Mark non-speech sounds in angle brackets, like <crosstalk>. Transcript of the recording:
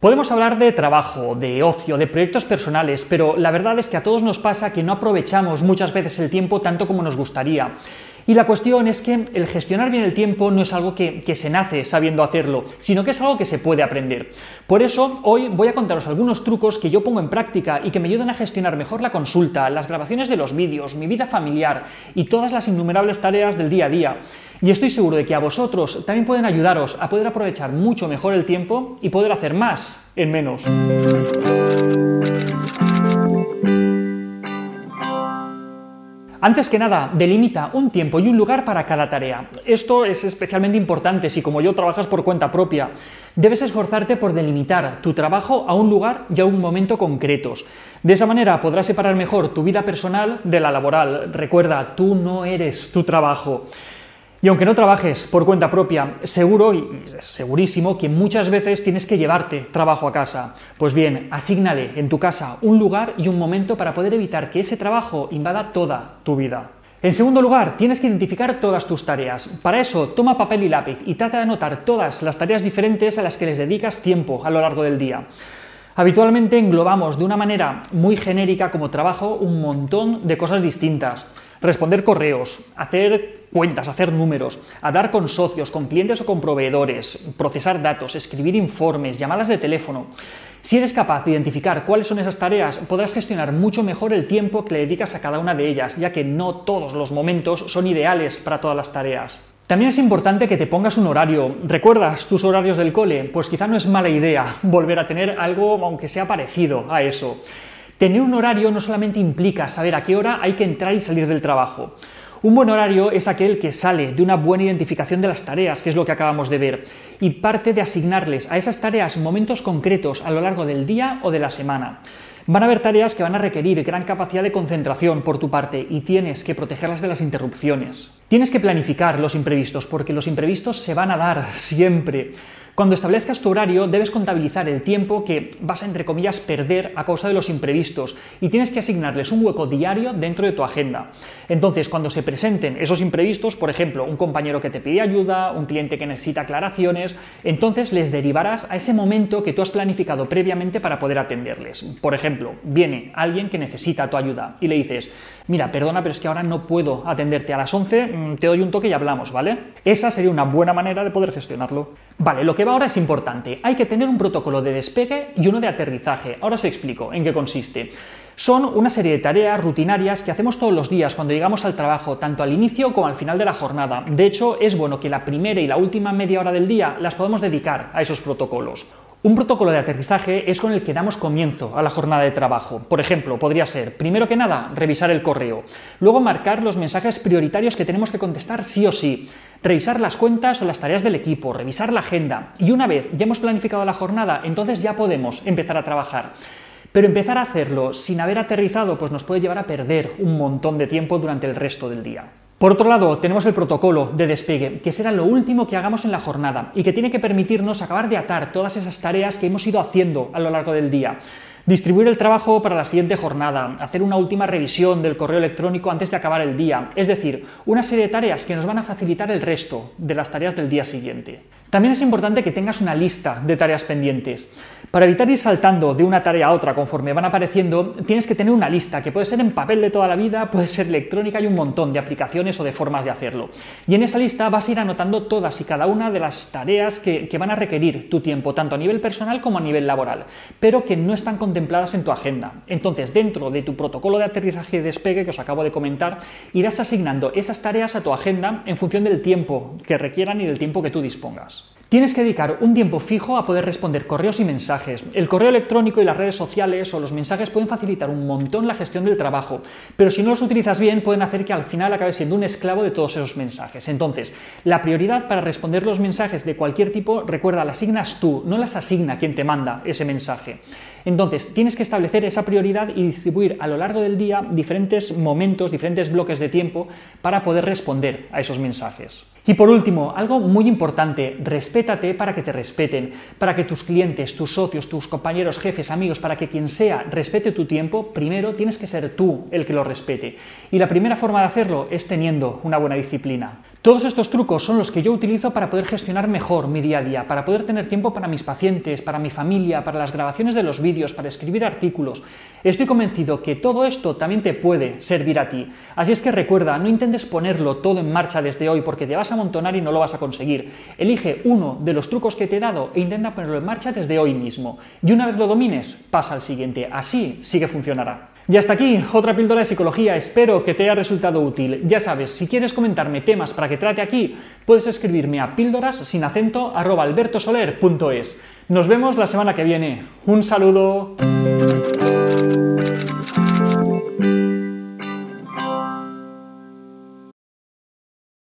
Podemos hablar de trabajo, de ocio, de proyectos personales, pero la verdad es que a todos nos pasa que no aprovechamos muchas veces el tiempo tanto como nos gustaría. Y la cuestión es que el gestionar bien el tiempo no es algo que, se nace sabiendo hacerlo, sino que es algo que se puede aprender. Por eso, hoy voy a contaros algunos trucos que yo pongo en práctica y que me ayudan a gestionar mejor la consulta, las grabaciones de los vídeos, mi vida familiar y todas las innumerables tareas del día a día. Y estoy seguro de que a vosotros también pueden ayudaros a poder aprovechar mucho mejor el tiempo y poder hacer más en menos. Antes que nada, delimita un tiempo y un lugar para cada tarea. Esto es especialmente importante si como yo trabajas por cuenta propia. Debes esforzarte por delimitar tu trabajo a un lugar y a un momento concretos. De esa manera podrás separar mejor tu vida personal de la laboral. Recuerda, tú no eres tu trabajo. Y aunque no trabajes por cuenta propia, seguro y segurísimo que muchas veces tienes que llevarte trabajo a casa. Pues bien, asígnale en tu casa un lugar y un momento para poder evitar que ese trabajo invada toda tu vida. En segundo lugar, tienes que identificar todas tus tareas. Para eso, toma papel y lápiz y trata de anotar todas las tareas diferentes a las que les dedicas tiempo a lo largo del día. Habitualmente englobamos de una manera muy genérica como trabajo un montón de cosas distintas. Responder correos, hacer cuentas, hacer números, hablar con socios, con clientes o con proveedores, procesar datos, escribir informes, llamadas de teléfono. Si eres capaz de identificar cuáles son esas tareas, podrás gestionar mucho mejor el tiempo que le dedicas a cada una de ellas, ya que no todos los momentos son ideales para todas las tareas. También es importante que te pongas un horario. ¿Recuerdas tus horarios del cole? Pues quizá no es mala idea volver a tener algo aunque sea parecido a eso. Tener un horario no solamente implica saber a qué hora hay que entrar y salir del trabajo. Un buen horario es aquel que sale de una buena identificación de las tareas, que es lo que acabamos de ver, y parte de asignarles a esas tareas momentos concretos a lo largo del día o de la semana. Van a haber tareas que van a requerir gran capacidad de concentración por tu parte y tienes que protegerlas de las interrupciones. Tienes que planificar los imprevistos porque los imprevistos se van a dar <laughs> siempre. Cuando establezcas tu horario debes contabilizar el tiempo que vas a, entre comillas, perder a causa de los imprevistos y tienes que asignarles un hueco diario dentro de tu agenda. Entonces, cuando se presenten esos imprevistos, por ejemplo, un compañero que te pide ayuda, un cliente que necesita aclaraciones, entonces les derivarás a ese momento que tú has planificado previamente para poder atenderles. Por ejemplo, viene alguien que necesita tu ayuda y le dices, mira, perdona, pero es que ahora no puedo atenderte a las 11, mm, te doy un toque y hablamos, ¿vale? Esa sería una buena manera de poder gestionarlo. Vale, lo que ahora es importante. Hay que tener un protocolo de despegue y uno de aterrizaje. Ahora os explico en qué consiste. Son una serie de tareas rutinarias que hacemos todos los días cuando llegamos al trabajo, tanto al inicio como al final de la jornada. De hecho, es bueno que la primera y la última media hora del día las podemos dedicar a esos protocolos. Un protocolo de aterrizaje es con el que damos comienzo a la jornada de trabajo. Por ejemplo, podría ser, primero que nada, revisar el correo, luego marcar los mensajes prioritarios que tenemos que contestar sí o sí, revisar las cuentas o las tareas del equipo, revisar la agenda y una vez ya hemos planificado la jornada, entonces ya podemos empezar a trabajar. Pero empezar a hacerlo sin haber aterrizado pues nos puede llevar a perder un montón de tiempo durante el resto del día. Por otro lado, tenemos el protocolo de despegue, que será lo último que hagamos en la jornada y que tiene que permitirnos acabar de atar todas esas tareas que hemos ido haciendo a lo largo del día. Distribuir el trabajo para la siguiente jornada, hacer una última revisión del correo electrónico antes de acabar el día, es decir, una serie de tareas que nos van a facilitar el resto de las tareas del día siguiente. También es importante que tengas una lista de tareas pendientes. Para evitar ir saltando de una tarea a otra conforme van apareciendo, tienes que tener una lista que puede ser en papel de toda la vida, puede ser electrónica y un montón de aplicaciones o de formas de hacerlo. Y en esa lista vas a ir anotando todas y cada una de las tareas que, van a requerir tu tiempo, tanto a nivel personal como a nivel laboral, pero que no están contempladas en tu agenda. Entonces, dentro de tu protocolo de aterrizaje y despegue que os acabo de comentar, irás asignando esas tareas a tu agenda en función del tiempo que requieran y del tiempo que tú dispongas. Tienes que dedicar un tiempo fijo a poder responder correos y mensajes. El correo electrónico y las redes sociales o los mensajes pueden facilitar un montón la gestión del trabajo, pero si no los utilizas bien pueden hacer que al final acabes siendo un esclavo de todos esos mensajes. Entonces, la prioridad para responder los mensajes de cualquier tipo, recuerda, la asignas tú, no las asigna quien te manda ese mensaje. Entonces, tienes que establecer esa prioridad y distribuir a lo largo del día diferentes momentos, diferentes bloques de tiempo para poder responder a esos mensajes. Y por último, algo muy importante, respétate para que te respeten, para que tus clientes, tus socios, tus compañeros, jefes, amigos, para que quien sea respete tu tiempo, primero tienes que ser tú el que lo respete. Y la primera forma de hacerlo es teniendo una buena disciplina. Todos estos trucos son los que yo utilizo para poder gestionar mejor mi día a día, para poder tener tiempo para mis pacientes, para mi familia, para las grabaciones de los vídeos, para escribir artículos. Estoy convencido que todo esto también te puede servir a ti. Así es que recuerda, no intentes ponerlo todo en marcha desde hoy porque te vas a amontonar y no lo vas a conseguir. Elige uno de los trucos que te he dado e intenta ponerlo en marcha desde hoy mismo. Y una vez lo domines, pasa al siguiente. Así sí que funcionará. Y hasta aquí otra píldora de psicología, espero que te haya resultado útil. Ya sabes, si quieres comentarme temas para que trate aquí, puedes escribirme a píldoras sin acento arroba albertosoler.es. Nos vemos la semana que viene. Un saludo.